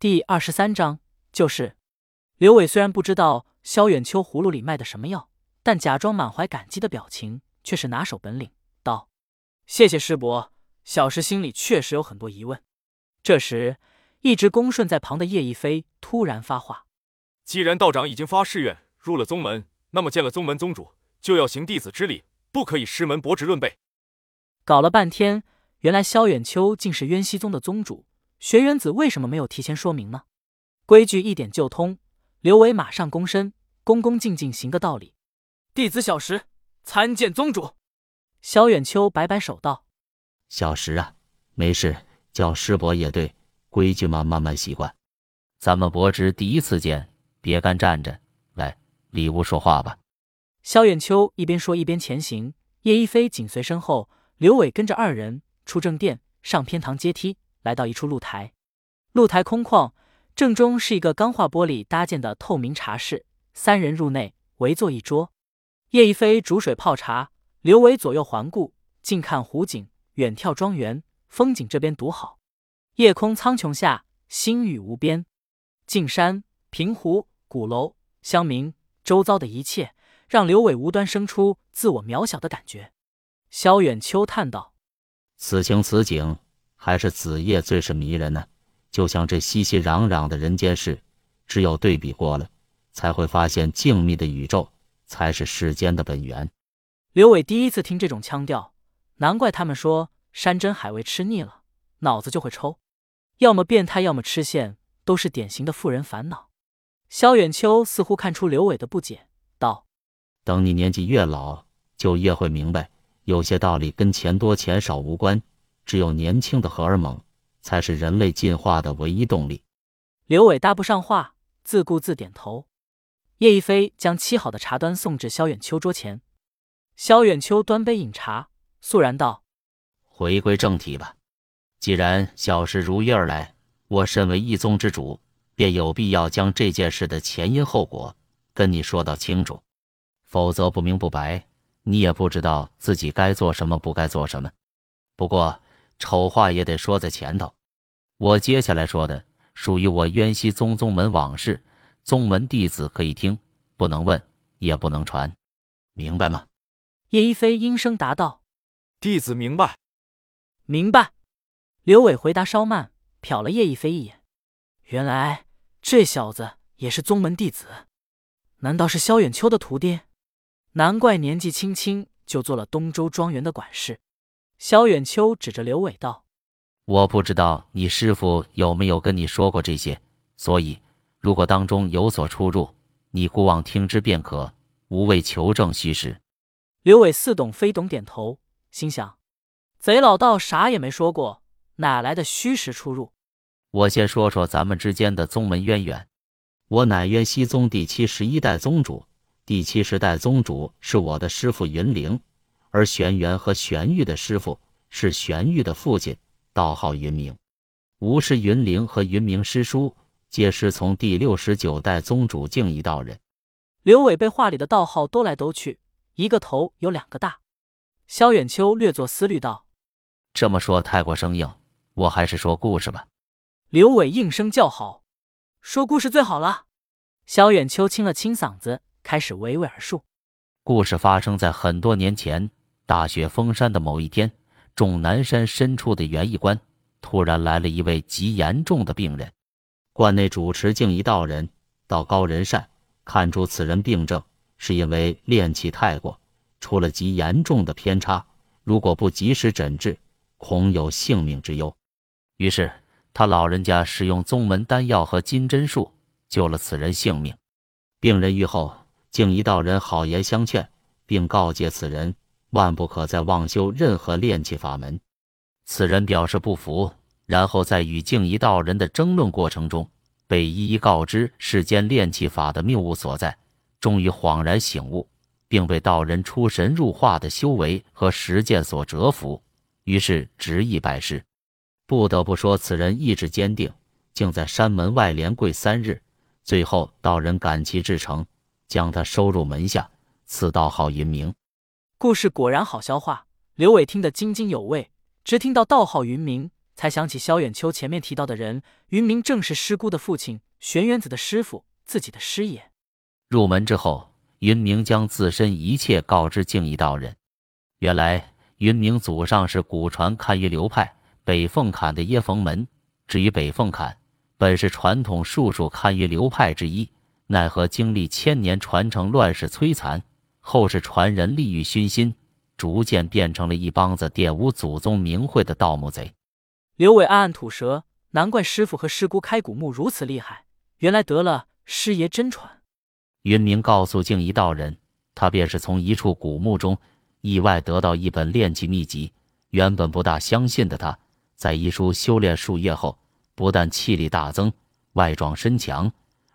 第二十三章就是。刘伟虽然不知道萧远秋葫芦里卖的什么药，但假装满怀感激的表情却是拿手本领。道：“谢谢师伯，小石心里确实有很多疑问。”这时，一直恭顺在旁的叶一飞突然发话：“既然道长已经发誓愿入了宗门，那么见了宗门宗主就要行弟子之礼，不可以师门驳职论辈。”搞了半天，原来萧远秋竟是渊溪宗的宗主，玄元子为什么没有提前说明呢？规矩一点就通。刘伟马上躬身，恭恭敬敬行个道理。弟子小石参见宗主。萧远秋摆摆手道：“小石啊，没事，叫师伯也对，规矩嘛，慢慢习惯。咱们伯侄第一次见，别干站着，来里屋说话吧。”萧远秋一边说一边前行，叶一飞紧随身后，刘伟跟着二人出正殿，上偏堂阶梯，来到一处露台。露台空旷。正中是一个钢化玻璃搭建的透明茶室，三人入内，围坐一桌。叶一飞煮水泡茶，刘伟左右环顾，近看湖景，远眺庄园风景。这边独好，夜空苍穹下，星宇无边。近山、平湖、古楼、乡民，周遭的一切，让刘伟无端生出自我渺小的感觉。萧远秋叹道：“此情此景，还是子夜最是迷人呢。”就像这熙熙攘攘的人间事，只有对比过了，才会发现静谧的宇宙才是世间的本源。刘伟第一次听这种腔调，难怪他们说山珍海味吃腻了，脑子就会抽，要么变态，要么吃线，都是典型的富人烦恼。萧远秋似乎看出刘伟的不解，道：“等你年纪越老，就越会明白，有些道理跟钱多钱少无关，只有年轻的荷尔蒙。”才是人类进化的唯一动力。刘伟搭不上话，自顾自点头。叶一飞将沏好的茶端送至萧远秋桌前。萧远秋端杯饮茶，肃然道：“回归正题吧。既然小事如约而来，我身为一宗之主，便有必要将这件事的前因后果跟你说到清楚。否则不明不白，你也不知道自己该做什么，不该做什么。不过。”丑话也得说在前头，我接下来说的属于我渊溪宗宗门往事，宗门弟子可以听，不能问，也不能传，明白吗？叶一飞应声答道：“弟子明白。”明白。刘伟回答稍慢，瞟了叶一飞一眼，原来这小子也是宗门弟子，难道是萧远秋的徒弟？难怪年纪轻轻就做了东周庄园的管事。萧远秋指着刘伟道：“我不知道你师傅有没有跟你说过这些，所以如果当中有所出入，你姑妄听之便可，无谓求证虚实。”刘伟似懂非懂，点头，心想：“贼老道啥也没说过，哪来的虚实出入？”我先说说咱们之间的宗门渊源。我乃渊西宗第七十一代宗主，第七十代宗主是我的师傅云灵。而玄元和玄玉的师傅是玄玉的父亲，道号云明。吴氏云灵和云明师叔皆师从第六十九代宗主敬一道人。刘伟被话里的道号兜来兜去，一个头有两个大。萧远秋略作思虑道：“这么说太过生硬，我还是说故事吧。”刘伟应声叫好：“说故事最好了。”萧远秋清了清嗓子，开始娓娓而述。故事发生在很多年前。大雪封山的某一天，终南山深处的园艺观突然来了一位极严重的病人。观内主持敬一道人道高人善，看出此人病症是因为练气太过，出了极严重的偏差，如果不及时诊治，恐有性命之忧。于是他老人家使用宗门丹药和金针术救了此人性命。病人愈后，敬一道人好言相劝，并告诫此人。万不可再妄修任何炼气法门。此人表示不服，然后在与静怡道人的争论过程中，被一一告知世间炼气法的谬误所在，终于恍然醒悟，并被道人出神入化的修为和实践所折服，于是执意拜师。不得不说，此人意志坚定，竟在山门外连跪三日，最后道人感其至诚，将他收入门下，赐道号云明。故事果然好消化，刘伟听得津津有味，直听到道号云明，才想起萧远秋前面提到的人云明正是师姑的父亲玄元子的师傅，自己的师爷。入门之后，云明将自身一切告知敬义道人。原来，云明祖上是古传堪舆流派北凤坎的耶逢门。至于北凤坎，本是传统术数堪舆流派之一，奈何经历千年传承乱世摧残，后世传人利欲熏心，逐渐变成了一帮子玷污祖宗名讳的盗墓贼。刘伟暗暗吐舌，难怪师傅和师姑开古墓如此厉害，原来得了师爷真传。云明告诉静怡道人，他便是从一处古墓中意外得到一本炼气秘籍。原本不大相信的他，在医书修炼数月后。不但气力大增，外壮身强，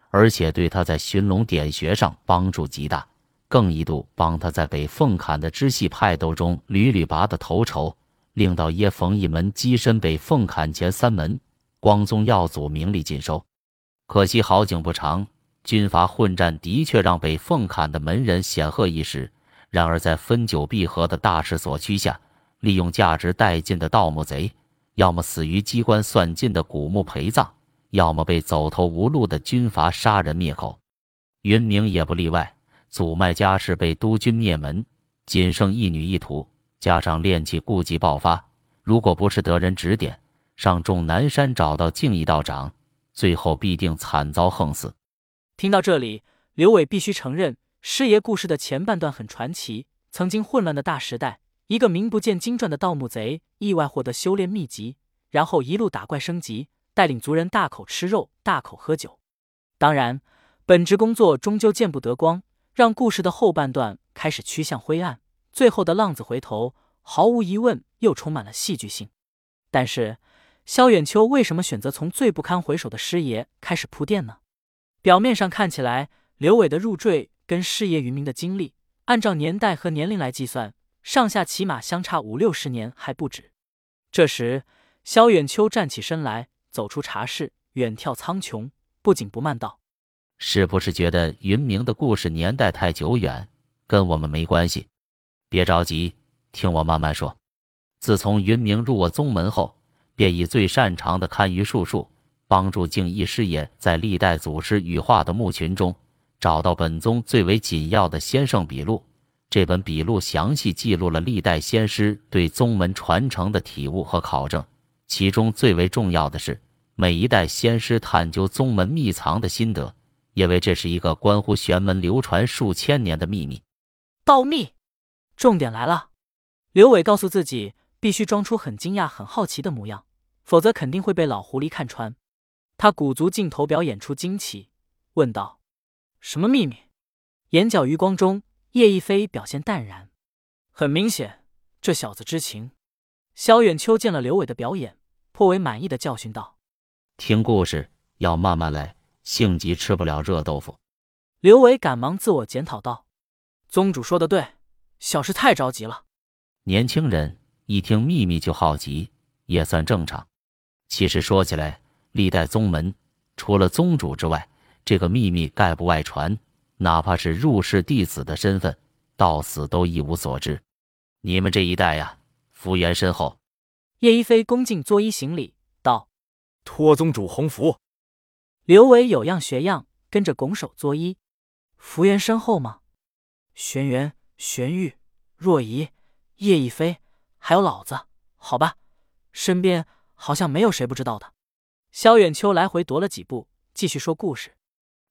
而且对他在寻龙点穴上帮助极大，更一度帮他在北凤坎的支系派斗中屡屡拔得头筹，令到耶冯一门跻身北凤坎前三门，光宗耀祖名利尽收。可惜好景不长，军阀混战的确让北凤坎的门人显赫一时，然而在分久必合的大势所趋下，利用价值殆尽的盗墓贼。要么死于机关算尽的古墓陪葬，要么被走投无路的军阀杀人灭口。云明也不例外，祖脉家世被督军灭门，仅剩一女一徒，加上炼气痼疾爆发，如果不是得人指点，上终南山找到敬义道长，最后必定惨遭横死。听到这里，刘伟必须承认，师爷故事的前半段很传奇。曾经混乱的大时代。一个名不见经传的盗墓贼意外获得修炼秘籍，然后一路打怪升级，带领族人大口吃肉、大口喝酒。当然，本职工作终究见不得光，让故事的后半段开始趋向灰暗。最后的浪子回头，毫无疑问又充满了戏剧性。但是，萧远秋为什么选择从最不堪回首的师爷开始铺垫呢？表面上看起来，刘伟的入赘跟师爷云明的经历，按照年代和年龄来计算。上下起码相差五六十年还不止。这时，萧远秋站起身来，走出茶室，远眺苍穹，不紧不慢道：“是不是觉得云明的故事年代太久远，跟我们没关系？别着急，听我慢慢说。自从云明入我宗门后，便以最擅长的堪舆术数，帮助敬义师爷在历代祖师羽化的墓群中，找到本宗最为紧要的先圣笔录。”这本笔录详细记录了历代先师对宗门传承的体悟和考证，其中最为重要的是每一代先师探究宗门秘藏的心得，因为这是一个关乎玄门流传数千年的秘密。盗密，重点来了！刘伟告诉自己，必须装出很惊讶、很好奇的模样，否则肯定会被老狐狸看穿。他鼓足劲头表演出惊奇，问道：“什么秘密？”眼角余光中。叶一飞表现淡然，很明显，这小子知情。萧远秋见了刘伟的表演，颇为满意的教训道：“听故事要慢慢来，性急吃不了热豆腐。”刘伟赶忙自我检讨道：“宗主说的对，小事太着急了。”年轻人一听秘密就好奇，也算正常。其实说起来，历代宗门除了宗主之外，这个秘密概不外传。哪怕是入室弟子的身份，到死都一无所知。你们这一代呀，福缘深厚。叶一飞恭敬作揖行礼道：“托宗主洪福。”刘伟有样学样，跟着拱手作揖：“福缘深厚吗？”玄元、玄玉、若仪、叶一飞，还有老子，好吧，身边好像没有谁不知道的。萧远秋来回踱了几步，继续说故事。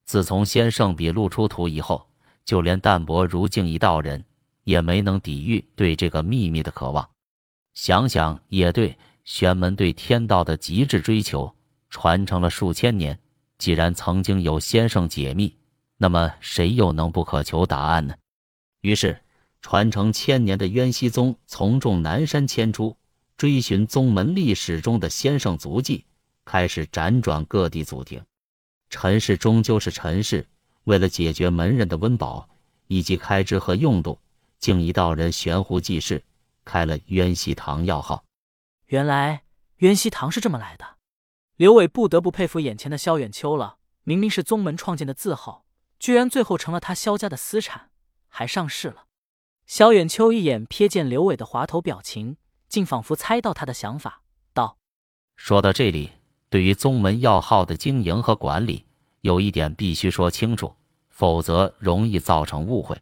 自从先圣笔录出土以后，就连淡泊如镜一道人也没能抵御对这个秘密的渴望。想想也对，玄门对天道的极致追求，传承了数千年。既然曾经有先生解密，那么谁又能不渴求答案呢？于是，传承千年的渊溪宗从众南山迁出，追寻宗门历史中的先生足迹，开始辗转各地祖庭。陈氏终究是陈氏，为了解决门人的温饱以及开支和用度，竟一道人悬壶济世，开了渊溪堂药号。原来渊溪堂是这么来的。刘伟不得不佩服眼前的萧远秋了。明明是宗门创建的字号，居然最后成了他萧家的私产，还上市了。萧远秋一眼瞥见刘伟的滑头表情，竟仿佛猜到他的想法，道：“说到这里，对于宗门要号的经营和管理，有一点必须说清楚，否则容易造成误会。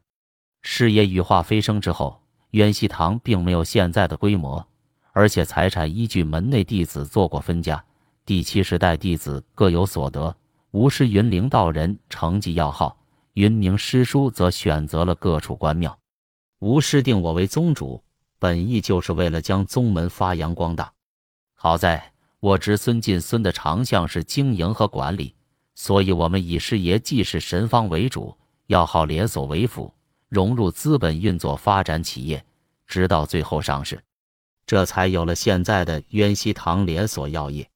事业羽化飞升之后，渊熙堂并没有现在的规模，而且财产依据门内弟子做过分家，第七十代弟子各有所得。吴师云灵道人成绩要号，云明师叔则选择了各处关庙。吴师定我为宗主，本意就是为了将宗门发扬光大。好在我侄孙进孙的长项是经营和管理，所以我们以师爷济世神方为主，要号连锁为辅，融入资本运作发展企业，直到最后上市，这才有了现在的渊熙堂连锁药业。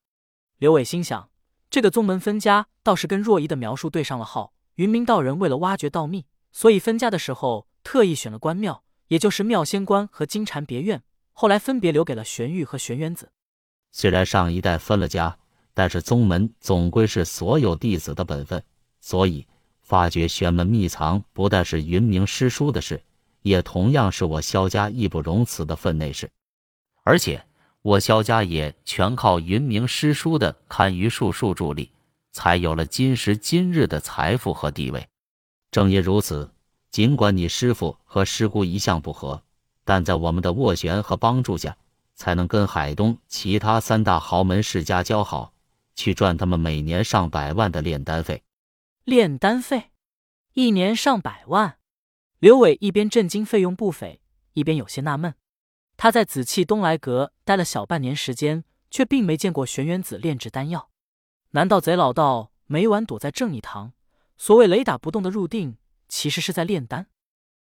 刘伟心想。这个宗门分家倒是跟若仪的描述对上了号。云明道人为了挖掘道秘，所以分家的时候特意选了关庙，也就是妙仙观和金蝉别院，后来分别留给了玄玉和玄元子。虽然上一代分了家，但是宗门总归是所有弟子的本分，所以发掘玄门秘藏不但是云明师叔的事，也同样是我萧家义不容辞的分内事，而且。我萧家也全靠云明师叔的堪舆术数助力，才有了今时今日的财富和地位。正因如此，尽管你师父和师姑一向不和，但在我们的斡旋和帮助下，才能跟海东其他三大豪门世家交好，去赚他们每年上百万的炼丹费。炼丹费，一年上百万。刘伟一边震惊费用不菲，一边有些纳闷。他在紫气东来阁待了小半年时间，却并没见过玄元子炼制丹药。难道贼老道每晚躲在正义堂，所谓雷打不动的入定，其实是在炼丹？